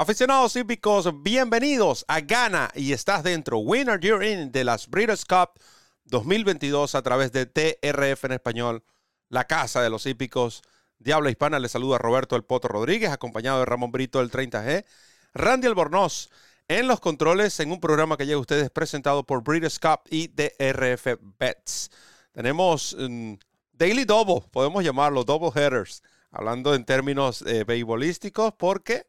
Aficionados hípicos, bienvenidos a Gana y estás dentro. Winner You're In de las Breeders' Cup 2022 a través de TRF en español, la casa de los hípicos de habla hispana. Les saluda Roberto El Poto Rodríguez, acompañado de Ramón Brito del 30G, Randy Albornoz en los controles en un programa que llega a ustedes presentado por Breeders' Cup y DRF Bets. Tenemos um, Daily Double, podemos llamarlo Double Headers, hablando en términos eh, beisbolísticos, porque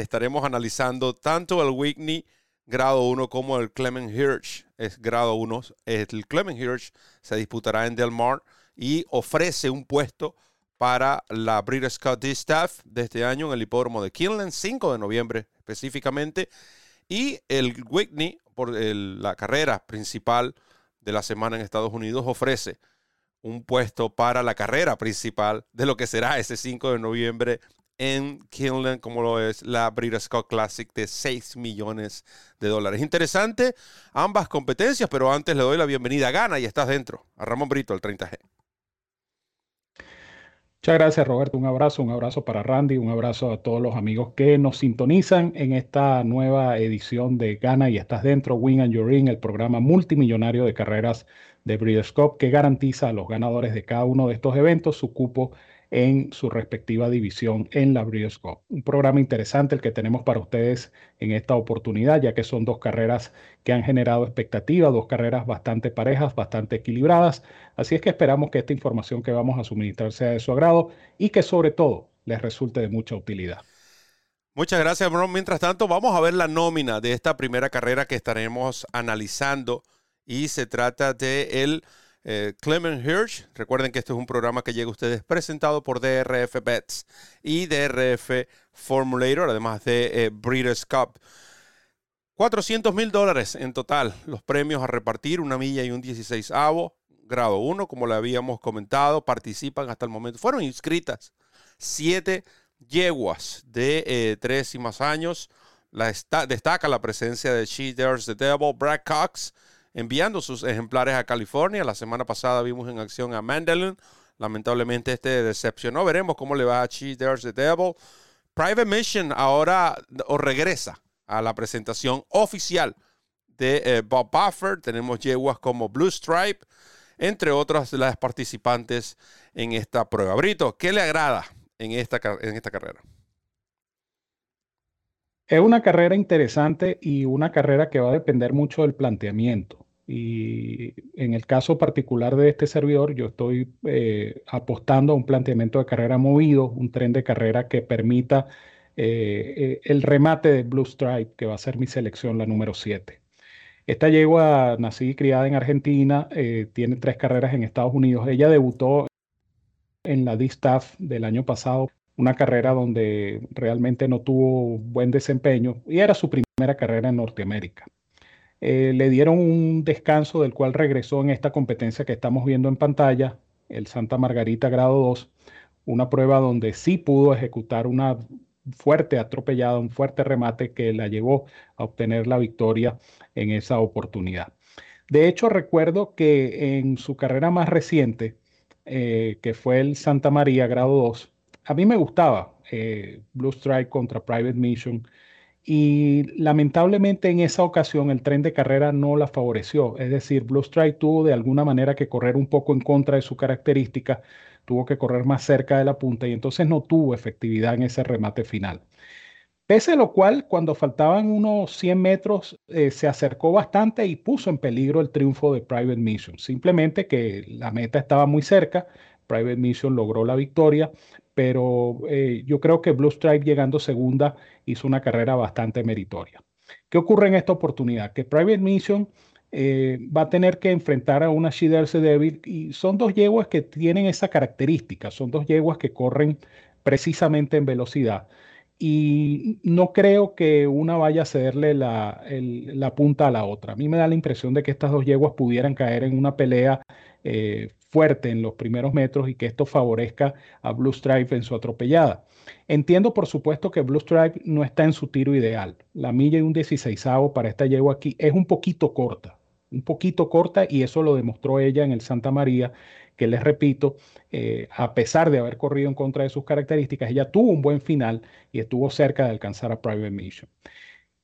estaremos analizando tanto el Whitney grado 1 como el Clement Hirsch grado 1. El Clement Hirsch se disputará en Del Mar y ofrece un puesto para la Breeders' Cup Staff de este año en el hipódromo de Kinland, 5 de noviembre específicamente. Y el Whitney, por la carrera principal de la semana en Estados Unidos, ofrece un puesto para la carrera principal de lo que será ese 5 de noviembre en Kinland, como lo es la Breeders' Cup Classic de 6 millones de dólares. Interesante ambas competencias, pero antes le doy la bienvenida a Gana y estás dentro, a Ramón Brito, el 30G. Muchas gracias, Roberto. Un abrazo, un abrazo para Randy, un abrazo a todos los amigos que nos sintonizan en esta nueva edición de Gana y estás dentro, Win and Your Ring, el programa multimillonario de carreras de Breeders' Cup que garantiza a los ganadores de cada uno de estos eventos su cupo en su respectiva división en la Breeders' Cup. Un programa interesante el que tenemos para ustedes en esta oportunidad, ya que son dos carreras que han generado expectativas, dos carreras bastante parejas, bastante equilibradas. Así es que esperamos que esta información que vamos a suministrar sea de su agrado y que sobre todo les resulte de mucha utilidad. Muchas gracias, Bron. Mientras tanto, vamos a ver la nómina de esta primera carrera que estaremos analizando y se trata de el eh, Clement Hirsch. Recuerden que este es un programa que llega a ustedes presentado por DRF Bets y DRF Formulator, además de eh, Breeders' Cup. 400 mil dólares en total, los premios a repartir, una milla y un 16 avo, grado 1, como le habíamos comentado, participan hasta el momento. Fueron inscritas siete yeguas de eh, tres y más años. Destaca la presencia de She Dares the Devil, Brad Cox, enviando sus ejemplares a California. La semana pasada vimos en acción a Mandalin. Lamentablemente este decepcionó. Veremos cómo le va a Cheese There's the Devil. Private Mission ahora o regresa a la presentación oficial de eh, Bob Buffer. Tenemos yeguas como Blue Stripe, entre otras de las participantes en esta prueba. Brito, ¿qué le agrada en esta, en esta carrera? Es una carrera interesante y una carrera que va a depender mucho del planteamiento. Y en el caso particular de este servidor, yo estoy eh, apostando a un planteamiento de carrera movido, un tren de carrera que permita eh, eh, el remate de Blue Stripe, que va a ser mi selección, la número 7. Esta yegua, nacida y criada en Argentina, tiene tres carreras en Estados Unidos. Ella debutó en la D-Staff del año pasado una carrera donde realmente no tuvo buen desempeño y era su primera carrera en Norteamérica. Eh, le dieron un descanso del cual regresó en esta competencia que estamos viendo en pantalla, el Santa Margarita grado 2, una prueba donde sí pudo ejecutar una fuerte atropellada, un fuerte remate que la llevó a obtener la victoria en esa oportunidad. De hecho, recuerdo que en su carrera más reciente, eh, que fue el Santa María grado 2, a mí me gustaba eh, Blue Strike contra Private Mission y lamentablemente en esa ocasión el tren de carrera no la favoreció. Es decir, Blue Strike tuvo de alguna manera que correr un poco en contra de su característica, tuvo que correr más cerca de la punta y entonces no tuvo efectividad en ese remate final. Pese a lo cual, cuando faltaban unos 100 metros, eh, se acercó bastante y puso en peligro el triunfo de Private Mission. Simplemente que la meta estaba muy cerca, Private Mission logró la victoria, pero eh, yo creo que Blue Stripe llegando segunda hizo una carrera bastante meritoria. ¿Qué ocurre en esta oportunidad? Que Private Mission eh, va a tener que enfrentar a una Shiderse Devil y son dos yeguas que tienen esa característica, son dos yeguas que corren precisamente en velocidad y no creo que una vaya a cederle la, la, punta a la otra. A mí me da la impresión de que estas dos yeguas pudieran caer en una pelea eh, fuerte en los primeros metros y que esto favorezca a Blue Stripe en su atropellada. Entiendo, por supuesto, que Blue Stripe no está en su tiro ideal. La milla y un 16 para esta yegua aquí es un poquito corta, un poquito corta y eso lo demostró ella en el Santa María, que les repito, eh, a pesar de haber corrido en contra de sus características, ella tuvo un buen final y estuvo cerca de alcanzar a Private Mission.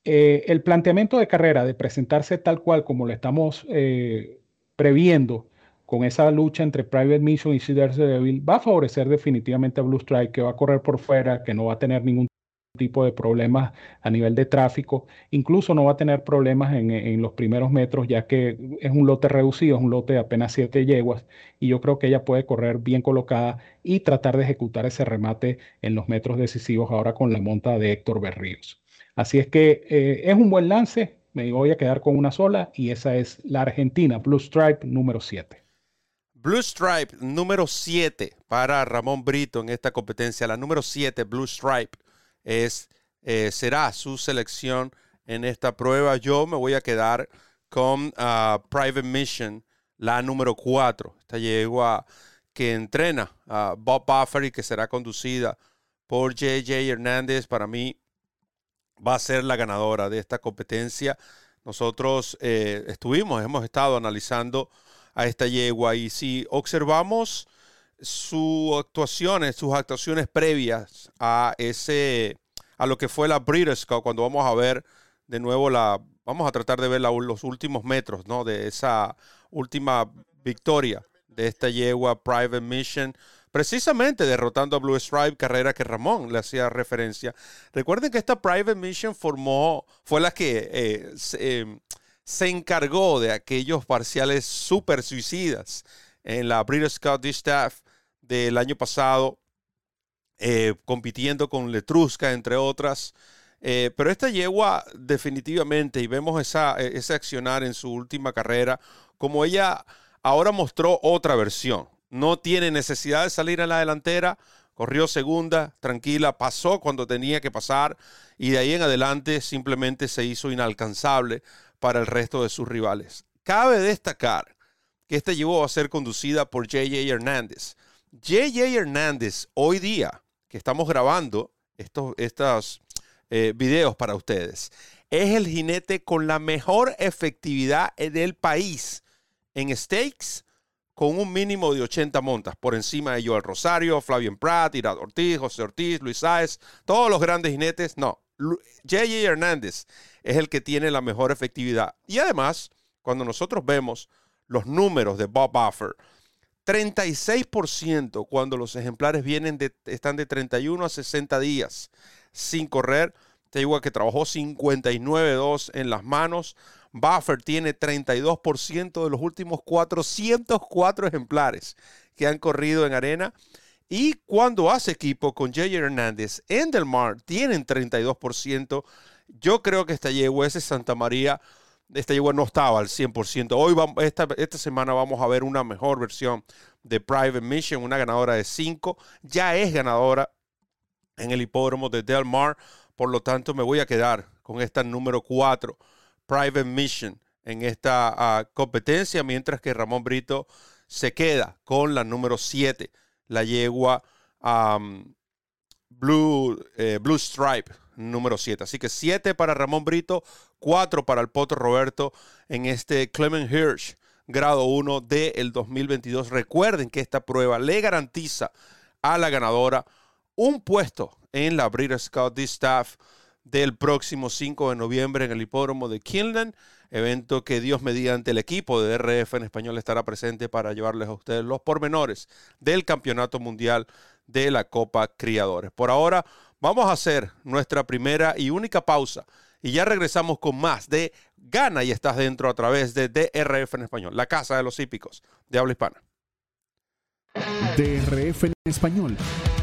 Eh, el planteamiento de carrera de presentarse tal cual como lo estamos eh, previendo con esa lucha entre Private Mission y Cedar Devil va a favorecer definitivamente a Blue Strike, que va a correr por fuera, que no va a tener ningún tipo de problemas a nivel de tráfico, incluso no va a tener problemas en, los primeros metros, ya que es un lote reducido, es un lote de apenas siete yeguas, y yo creo que ella puede correr bien colocada y tratar de ejecutar ese remate en los metros decisivos ahora con la monta de Héctor Berríos. Así es que eh, es un buen lance, me voy a quedar con una sola, y esa es la Argentina, Blue Stripe número 7. Blue Stripe número 7 para Ramón Brito en esta competencia. La número 7, Blue Stripe es, eh, será su selección en esta prueba. Yo me voy a quedar con ah, Private Mission, la número 4. Esta yegua que entrena a Bob Buffer que será conducida por JJ Hernández. Para mí va a ser la ganadora de esta competencia. Nosotros eh, estuvimos, hemos estado analizando a esta yegua y si observamos sus actuaciones, sus actuaciones previas a ese, a lo que fue la Breeders' Cup, cuando vamos a ver de nuevo la, vamos a tratar de ver los últimos metros, ¿no? De esa última victoria de esta yegua Private Mission, precisamente derrotando a Blue Stripe, carrera que Ramón le hacía referencia. Recuerden que esta Private Mission formó, fue la que eh, se, se, encargó de aquellos parciales super suicidas en la Breeders' Cup Distaff del año pasado, eh, compitiendo con Letrusca, entre otras. Eh, pero esta yegua definitivamente, y vemos esa, ese accionar en su última carrera, como ella ahora mostró otra versión. No tiene necesidad de salir a la delantera, corrió segunda, tranquila, pasó cuando tenía que pasar y de ahí en adelante simplemente se hizo inalcanzable para el resto de sus rivales. Cabe destacar que esta llevó a ser conducida por J.J. Hernández, JJ Hernández, hoy día que estamos grabando estos, estos eh, videos para ustedes, es el jinete con la mejor efectividad del país en stakes con un mínimo de 80 montas, por encima de Joel Rosario, Flavien Pratt, Irad Ortiz, José Ortiz, Luis Sáez, todos los grandes jinetes. No, JJ Hernández es el que tiene la mejor efectividad. Y además, cuando nosotros vemos los números de Bob Buffer, 36% cuando los ejemplares vienen de, están de 31 a 60 días sin correr. Te digo que trabajó 59.2 en las manos. Buffer tiene 32% de los últimos 404 ejemplares que han corrido en arena. Y cuando hace equipo con Jay Hernández en Del Mar, tienen 32%. Yo creo que esta yegua es Santa María esta yegua no estaba al 100%. Hoy, vamos, esta, esta semana vamos a ver una mejor versión de Private Mission, una ganadora de 5. Ya es ganadora en el hipódromo de Del Mar. Por lo tanto, me voy a quedar con esta número 4, Private Mission, en esta ah, competencia, mientras que Ramón Brito se queda con la número 7, la yegua Blue, eh, Blue Stripe número 7. Así que 7 para Ramón Brito, 4 para el Potro Roberto en este Clement Hirsch grado 1 del 2022. Recuerden que esta prueba le garantiza a la ganadora un puesto en la Breeders' Scout Staff del próximo 5 de noviembre en el hipódromo de Kinlan, evento que Dios mediante el equipo de RF en español estará presente para llevarles a ustedes los pormenores del Campeonato Mundial de la Copa Criadores. Por ahora, Vamos a hacer nuestra primera y única pausa y ya regresamos con más de Gana y estás dentro a través de DRF en español, la casa de los hípicos de habla hispana. DRF en español,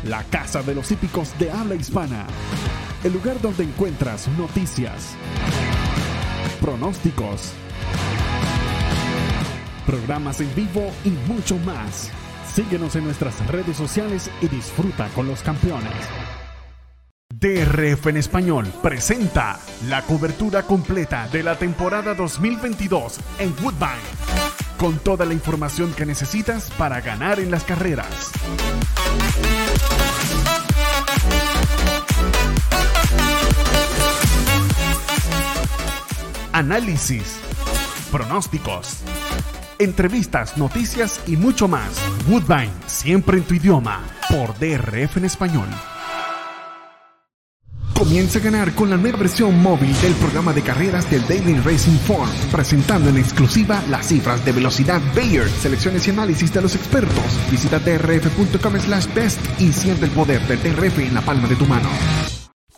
la casa de los hípicos de habla hispana, el lugar donde encuentras noticias, pronósticos, programas en vivo y mucho más. Síguenos en nuestras redes sociales y disfruta con los campeones. DRF en español presenta la cobertura completa de la temporada 2022 en Woodbine, con toda la información que necesitas para ganar en las carreras. Análisis, pronósticos entrevistas, noticias y mucho más. Woodbine, siempre en tu idioma, por DRF en español. Comienza a ganar con la nueva versión móvil del programa de carreras del Daily Racing Form, presentando en exclusiva las cifras de velocidad Bayer, selecciones y análisis de los expertos. Visita drf.com slash best y siente el poder del DRF en la palma de tu mano.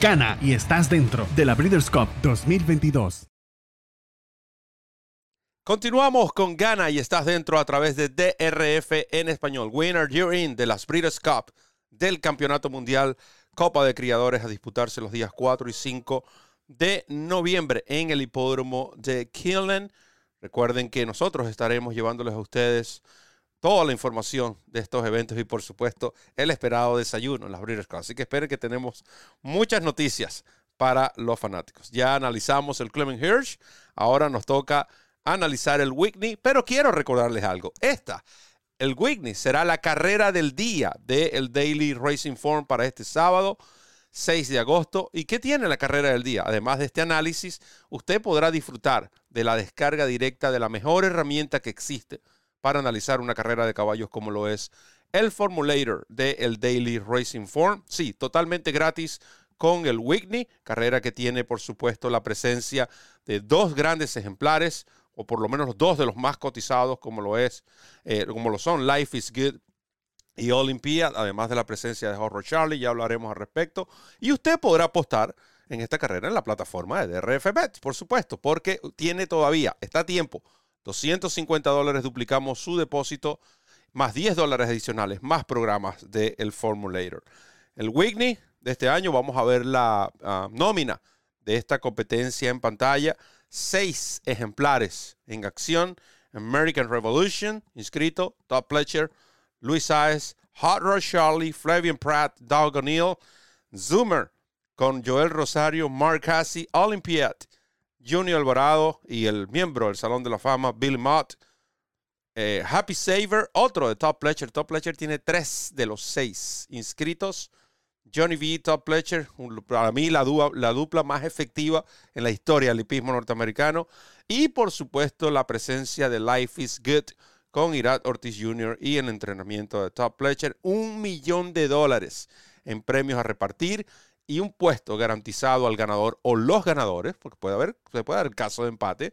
Gana y estás dentro de la Breeders' Cup 2022. Continuamos con Gana y estás dentro a través de DRF en español. Winner, you're in de las Breeders' Cup del Campeonato Mundial Copa de Criadores a disputarse los días 4 y 5 de noviembre en el hipódromo de Killen. Recuerden que nosotros estaremos llevándoles a ustedes toda la información de estos eventos y por supuesto el esperado desayuno en las Breeders' Cup. Así que esperen que tenemos muchas noticias para los fanáticos. Ya analizamos el Clement Hirsch, ahora nos toca analizar el Whitney, pero quiero recordarles algo. Esta el Whitney será la carrera del día del Daily Racing Form para este sábado. 6 de agosto. ¿Y qué tiene la carrera del día? Además de este análisis, usted podrá disfrutar de la descarga directa de la mejor herramienta que existe para analizar una carrera de caballos como lo es el Formulator del Daily Racing Form. Sí, totalmente gratis con el Whitney, carrera que tiene por supuesto la presencia de dos grandes ejemplares, o por lo menos dos de los más cotizados, como lo es, eh, como lo son Life is Good y Olympia, además de la presencia de Horror Charlie, ya hablaremos al respecto. Y usted podrá apostar en esta carrera en la plataforma de DRF Bet, por supuesto, porque tiene todavía, está a tiempo, 250 dólares, duplicamos su depósito, más 10 dólares adicionales, más programas del el Formulator. El Whitney de este año, vamos a ver la ah, nómina de esta competencia en pantalla seis ejemplares en acción. American Revolution, inscrito, Top Pletcher, Luis Saez, Hot Rod Charlie, Flavian Pratt, Doug O'Neill, Zoomer, con Joel Rosario, Mark Cassie, Olympiad, Junior Alvarado y el miembro del Salón de la Fama, Bill Mott. Eh, Happy Saver, otro de Top Pletcher. Top Pletcher tiene tres de los seis inscritos. Johnny V, Top Pletcher, para mí la, la dupla más efectiva en la historia del hipismo norteamericano. Y por supuesto la presencia de Life is Good con Irat Ortiz Jr. y el entrenamiento de Top Pletcher. Un millón de dólares en premios a repartir y un puesto garantizado al ganador o los ganadores, porque puede haber, se puede dar el caso de empate,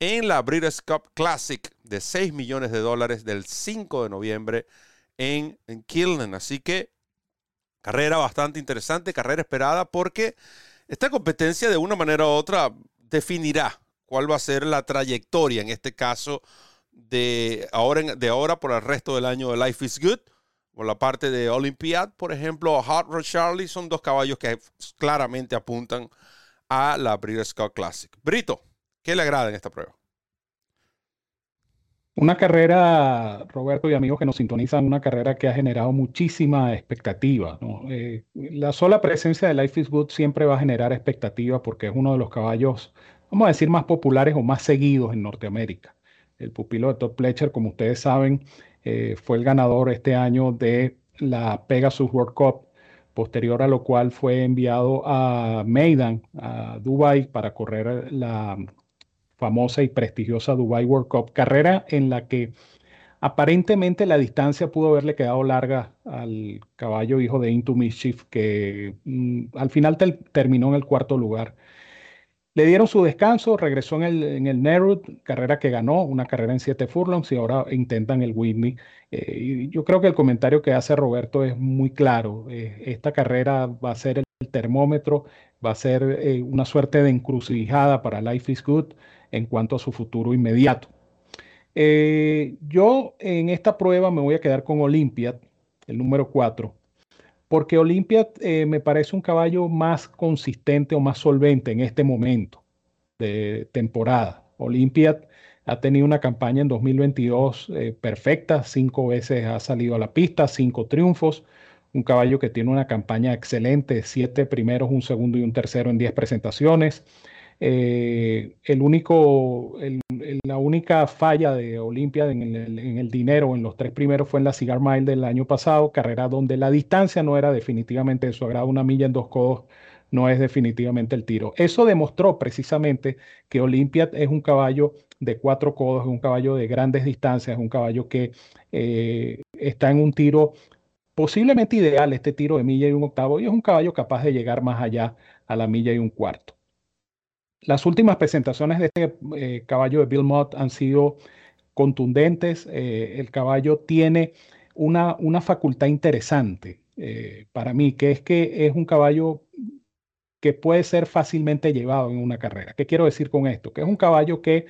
en la Breeders' Cup Classic de 6 millones de dólares del 5 de noviembre en, en. Así que Carrera bastante interesante, carrera esperada, porque esta competencia de una manera u otra definirá cuál va a ser la trayectoria, en este caso, de ahora, de ahora por el resto del año de Life is Good. Por la parte de Olympiad, por ejemplo, Hot Rod Charlie son dos caballos que claramente apuntan a la Breeders' Cup Classic. Brito, ¿qué le agrada en esta prueba? Una carrera, Roberto y amigos que nos sintonizan, una carrera que ha generado muchísima expectativa. Eh, la sola presencia de Life is Good siempre va a generar expectativa porque es uno de los caballos, vamos a decir, más populares o más seguidos en Norteamérica. El pupilo de Top Pletcher, como ustedes saben, eh, fue el ganador este año de la Pegasus World Cup, posterior a lo cual fue enviado a Maidan, a Dubai, para correr la famosa y prestigiosa Dubai World Cup, carrera en la que aparentemente la distancia pudo haberle quedado larga al caballo hijo de Into Mischief, que mm, al final terminó en el cuarto lugar. Le dieron su descanso, regresó en el, en el Nerud, carrera que ganó, una carrera en siete furlongs y ahora intentan el Whitney. Eh, y yo creo que el comentario que hace Roberto es muy claro. Eh, esta carrera va a ser el termómetro, va a ser eh, una suerte de encrucijada para Life is Good en cuanto a su futuro inmediato. Yo en esta prueba me voy a quedar con Olympiad, el número 4, porque Olympiad eh, me parece un caballo más consistente o más solvente en este momento de temporada. Olympiad ha tenido una campaña en 2022 eh, perfecta, cinco veces ha salido a la pista, cinco triunfos, un caballo que tiene una campaña excelente, siete primeros, un segundo y un tercero en diez presentaciones. Eh, el único, la única falla de Olimpia en el, dinero en los tres primeros fue en la Cigar Mile del año pasado, carrera donde la distancia no era definitivamente de su agrado, una milla en dos codos no es definitivamente el tiro. Eso demostró precisamente que Olympia es un caballo de cuatro codos, es un caballo de grandes distancias, es un caballo que eh, está en un tiro posiblemente ideal, este tiro de milla y un octavo, y es un caballo capaz de llegar más allá a la milla y un cuarto. Las últimas presentaciones de este eh, caballo de Bill Mott han sido contundentes. Eh, el caballo tiene una, una facultad interesante para mí, que es que es un caballo que puede ser fácilmente llevado en una carrera. ¿Qué quiero decir con esto? Que es un caballo que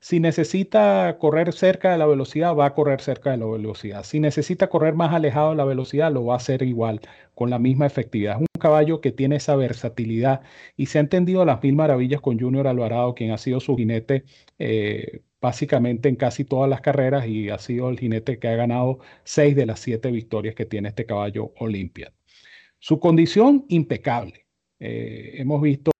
si necesita correr cerca de la velocidad, va a correr cerca de la velocidad. Si necesita correr más alejado de la velocidad, lo va a hacer igual, con la misma efectividad. Es un caballo que tiene esa versatilidad y se ha entendido las mil maravillas con Junior Alvarado, quien ha sido su jinete eh, básicamente en casi todas las carreras y ha sido el jinete que ha ganado seis de las siete victorias que tiene este caballo Olympia. Su condición impecable. Eh, hemos visto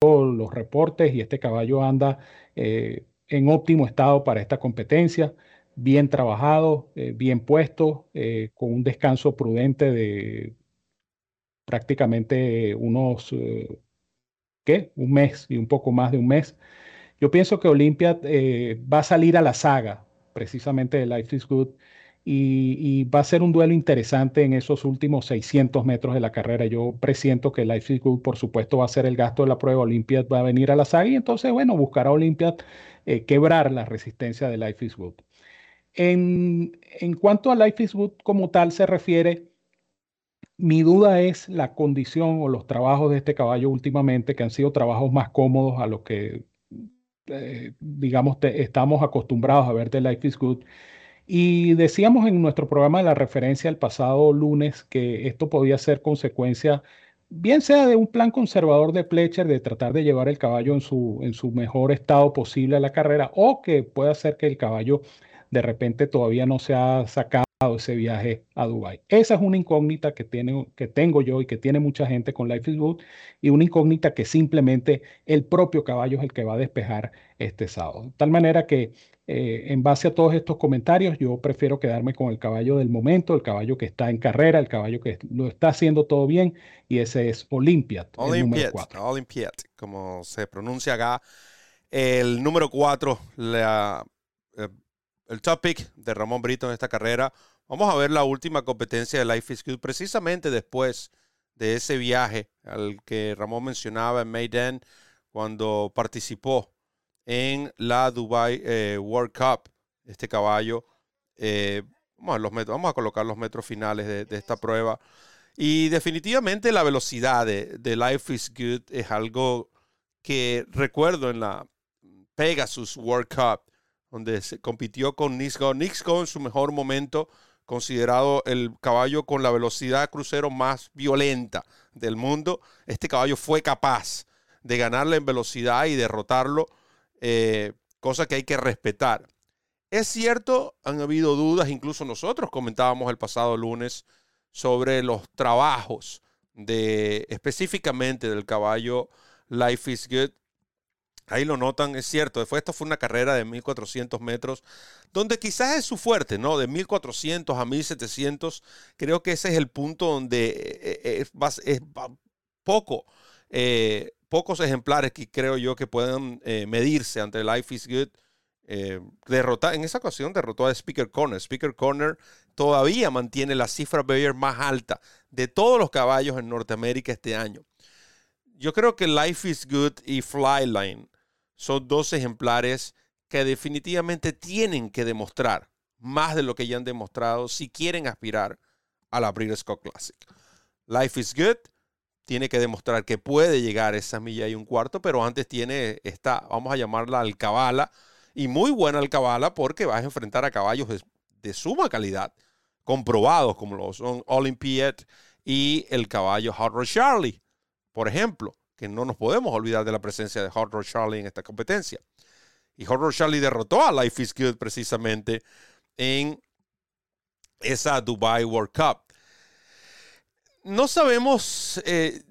los reportes y este caballo anda eh, en óptimo estado para esta competencia, bien trabajado, eh, bien puesto, con un descanso prudente de prácticamente unos, ¿qué? Un mes y un poco más de un mes. Yo pienso que Olimpia va a salir a la saga precisamente de Life is Good y, va a ser un duelo interesante en esos últimos 600 metros de la carrera. Yo presiento que is Good, por supuesto, va a ser el gasto de la prueba. Olympiad va a venir a la saga y entonces, bueno, buscará Olympiad eh, quebrar la resistencia de Life is Good. En, en cuanto a Life is Good como tal se refiere, mi duda es la condición o los trabajos de este caballo últimamente, que han sido trabajos más cómodos a los que, eh, digamos, estamos acostumbrados a ver de Life is Good. Y decíamos en nuestro programa de la referencia el pasado lunes que esto podía ser consecuencia, bien sea de un plan conservador de Pletcher de tratar de llevar el caballo en su, en su mejor estado posible a la carrera, o que pueda ser que el caballo de repente todavía no se ha sacado ese viaje a Dubai. Esa es una incógnita que, tiene, que tengo yo y que tiene mucha gente con Life is Good y una incógnita que simplemente el propio caballo es el que va a despejar este sábado. De tal manera que eh, en base a todos estos comentarios, yo prefiero quedarme con el caballo del momento, el caballo que está en carrera, el caballo que lo está haciendo todo bien y ese es Olympiad. Olympiad, Olympiad, como se pronuncia acá. El número 4, la el topic de Ramón Brito en esta carrera. Vamos a ver la última competencia de Life is Good precisamente después de ese viaje al que Ramón mencionaba en Maiden cuando participó en la Dubai eh, World Cup. Este caballo, eh, vamos, a colocar los metros finales de, esta prueba. Y definitivamente la velocidad de, de, Life is Good es algo que recuerdo en la Pegasus World Cup donde se compitió con Nixco. Nixco en su mejor momento, considerado el caballo con la velocidad crucero más violenta del mundo. Este caballo fue capaz de ganarle en velocidad y derrotarlo, eh, cosa que hay que respetar. Es cierto, han habido dudas, incluso nosotros comentábamos el pasado lunes sobre los trabajos de específicamente del caballo Life is Good Ahí lo notan, es cierto. Después esto fue una carrera de 1400 metros, donde quizás es su fuerte, ¿no? De 1400 a 1700, creo que ese es el punto donde eh, eh, es, poco, pocos ejemplares que creo yo que puedan medirse ante Life is Good. derrotar, en esa ocasión derrotó a Speaker Corner. Speaker Corner todavía mantiene la cifra Bayer más alta de todos los caballos en Norteamérica este año. Yo creo que Life is Good y Flyline son dos ejemplares que definitivamente tienen que demostrar más de lo que ya han demostrado si quieren aspirar a la Breeders' Cup Classic. Life is Good tiene que demostrar que puede llegar a esa milla y un cuarto, pero antes tiene esta, vamos a llamarla alcabala, y muy buena alcabala porque vas a enfrentar a caballos de, suma calidad, comprobados como lo son Olympiad y el caballo Hot Rod Charlie, por ejemplo que no nos podemos olvidar de la presencia de Hot Rod Charlie en esta competencia. Y Horror Charlie derrotó a Life is Good precisamente en esa Dubai World Cup. No sabemos, eh,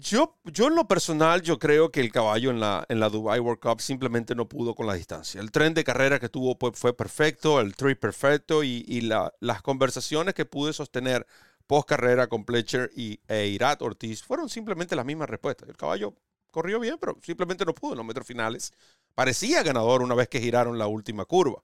yo, yo en lo personal, yo creo que el caballo en la, en la Dubai World Cup simplemente no pudo con la distancia. El tren de carrera que tuvo fue perfecto, el trip perfecto y, y las conversaciones que pude sostener post carrera con Pletcher y e Irat Ortiz fueron simplemente las mismas respuestas. El caballo corrió bien, pero simplemente no pudo en los metros finales. Parecía ganador una vez que giraron la última curva.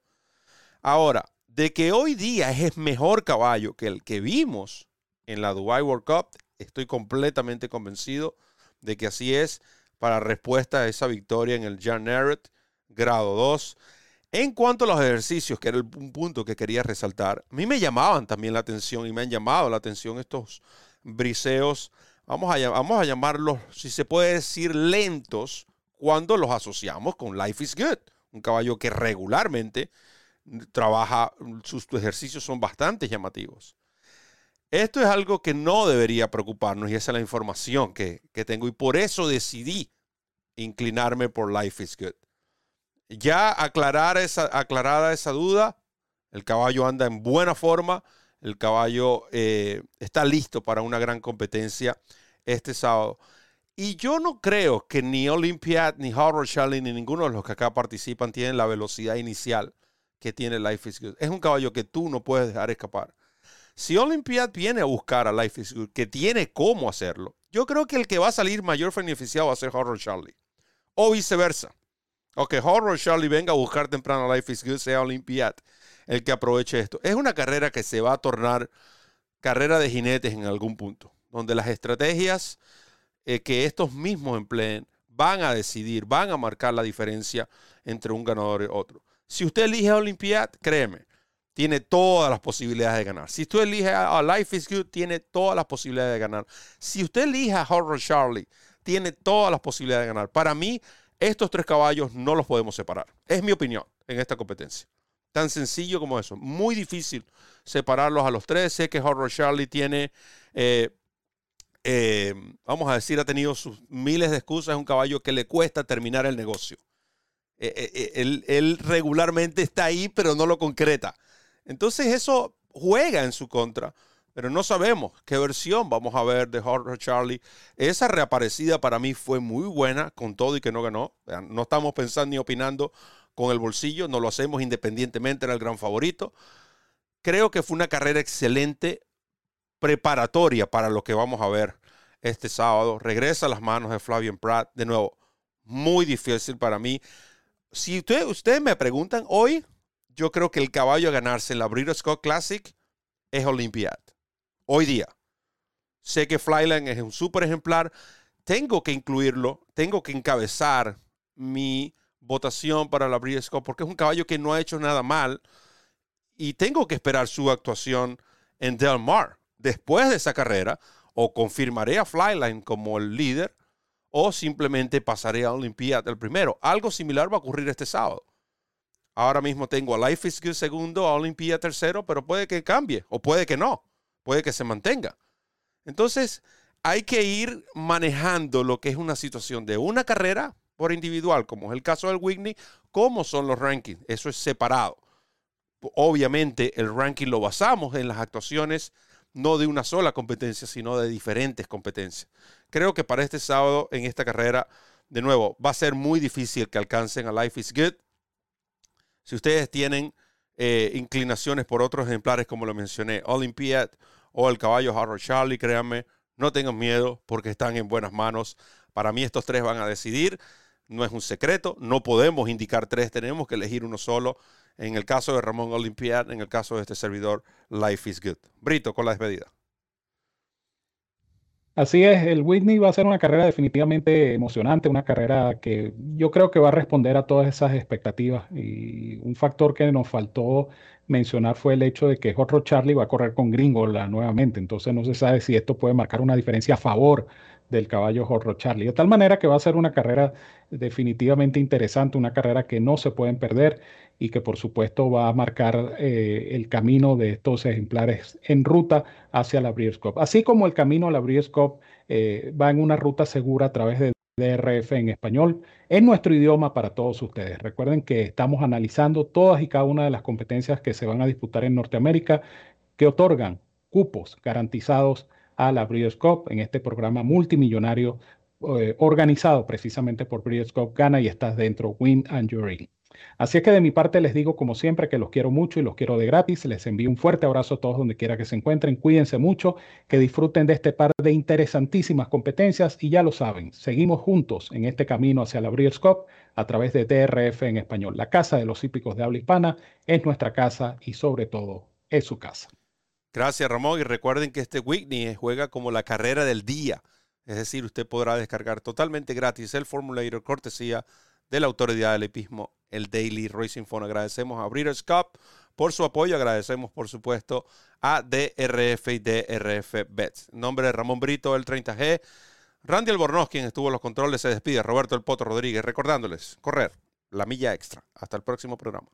Ahora, de que hoy día es mejor caballo que el que vimos en la Dubai World Cup, estoy completamente convencido de que así es para respuesta a esa victoria en el Jan Narrett, grado 2. En cuanto a los ejercicios, que era un punto que quería resaltar, a mí me llamaban también la atención y me han llamado la atención estos briseos, vamos a, vamos a llamarlos, si se puede decir, lentos, cuando los asociamos con Life is Good, un caballo que regularmente trabaja, sus ejercicios son bastante llamativos. Esto es algo que no debería preocuparnos y esa es la información que, que tengo y por eso decidí inclinarme por Life is Good. Ya aclarar esa, aclarada esa duda, el caballo anda en buena forma, el caballo eh, está listo para una gran competencia este sábado. Y yo no creo que ni Olympiad, ni Howard Charlie, ni ninguno de los que acá participan tienen la velocidad inicial que tiene Life is Good. Es un caballo que tú no puedes dejar escapar. Si Olympiad viene a buscar a Life is Good, que tiene cómo hacerlo, yo creo que el que va a salir mayor beneficiado va a ser Horror Charlie. O viceversa. O que Horror Charlie venga a buscar temprano Life is Good, sea Olympiad el que aproveche esto. Es una carrera que se va a tornar carrera de jinetes en algún punto, donde las estrategias eh, que estos mismos empleen van a decidir, van a marcar la diferencia entre un ganador y otro. Si usted elige a Olympiad, créeme, tiene todas las posibilidades de ganar. Si usted elige a Life is Good, tiene todas las posibilidades de ganar. Si usted elige a Horror Charlie, tiene todas las posibilidades de ganar. Para mí, estos tres caballos no los podemos separar. Es mi opinión en esta competencia. Tan sencillo como eso. Muy difícil separarlos a los tres. Sé que Horror Charlie tiene, eh, eh, vamos a decir, ha tenido sus miles de excusas. Es un caballo que le cuesta terminar el negocio. Eh, él, regularmente está ahí, pero no lo concreta. Entonces eso juega en su contra, pero no sabemos qué versión vamos a ver de Horror Charlie. Esa reaparecida para mí fue muy buena, con todo y que no ganó. No estamos pensando ni opinando con el bolsillo, no lo hacemos independientemente, era el gran favorito. Creo que fue una carrera excelente, preparatoria para lo que vamos a ver este sábado. Regresa a las manos de Flavian Pratt. De nuevo, muy difícil para mí si ustedes me preguntan hoy, yo creo que el caballo a ganarse la Breeders' Scott Classic es Olympiad. Hoy día. Sé que Flyline es un súper ejemplar. Tengo que incluirlo, tengo que encabezar mi votación para la Breeders' Cup porque es un caballo que no ha hecho nada mal y tengo que esperar su actuación en Del Mar. Después de esa carrera, o confirmaré a Flyline como el líder o simplemente pasaré a Olimpiad el primero. Algo similar va a ocurrir este sábado. Ahora mismo tengo a Life is Good segundo, a Olympia tercero, pero puede que cambie o puede que no, puede que se mantenga. Entonces, hay que ir manejando lo que es una situación de una carrera por individual, como es el caso del Whitney, cómo son los rankings. Eso es separado. Obviamente, el ranking lo basamos en las actuaciones no de una sola competencia, sino de diferentes competencias. Creo que para este sábado en esta carrera, de nuevo, va a ser muy difícil que alcancen a Life is Good. Si ustedes tienen eh, inclinaciones por otros ejemplares, como lo mencioné, Olympiad o el caballo Harold Charlie, créanme, no tengan miedo porque están en buenas manos. Para mí estos tres van a decidir. No es un secreto, no podemos indicar tres, tenemos que elegir uno solo. En el caso de Ramón Olimpiad, en el caso de este servidor, Life is Good. Brito, con la despedida. Así es, el Whitney va a ser una carrera definitivamente emocionante, una carrera que yo creo que va a responder a todas esas expectativas. Y un factor que nos faltó mencionar fue el hecho de que Hot Charlie va a correr con Gringola nuevamente. Entonces no se sabe si esto puede marcar una diferencia a favor del caballo Hot Charlie. De tal manera que va a ser una carrera definitivamente interesante, una carrera que no se pueden perder y que por supuesto va a marcar eh, el camino de estos ejemplares en ruta hacia la Breeders' Cup. Así como el camino a la Breeders' Cup eh, va en una ruta segura a través de DRF en español en nuestro idioma para todos ustedes. Recuerden que estamos analizando todas y cada una de las competencias que se van a disputar en Norteamérica que otorgan cupos garantizados a la Breeders' Cup en este programa multimillonario eh, organizado precisamente por Breeders' Cup Ghana y estás dentro, Win and In. Así es que de mi parte les digo como siempre que los quiero mucho y los quiero de gratis. Les envío un fuerte abrazo a todos donde quiera que se encuentren. Cuídense mucho, que disfruten de este par de interesantísimas competencias y ya lo saben, seguimos juntos en este camino hacia la Breeders' Cup a través de TRF en español. La casa de los hípicos de habla hispana es nuestra casa y sobre todo es su casa. Gracias Ramón y recuerden que este Whitney juega como la carrera del día. Es decir, usted podrá descargar totalmente gratis el Formulator cortesía de la Autoridad del Hipismo el Daily Racing Phone. Agradecemos a Breeders' Cup por su apoyo. Agradecemos, por supuesto, a DRF y DRF Bets. Nombre de Ramón Brito, el 30G. Randy Albornoz, quien estuvo en los controles, se despide. Roberto El Poto Rodríguez, recordándoles, correr la milla extra. Hasta el próximo programa.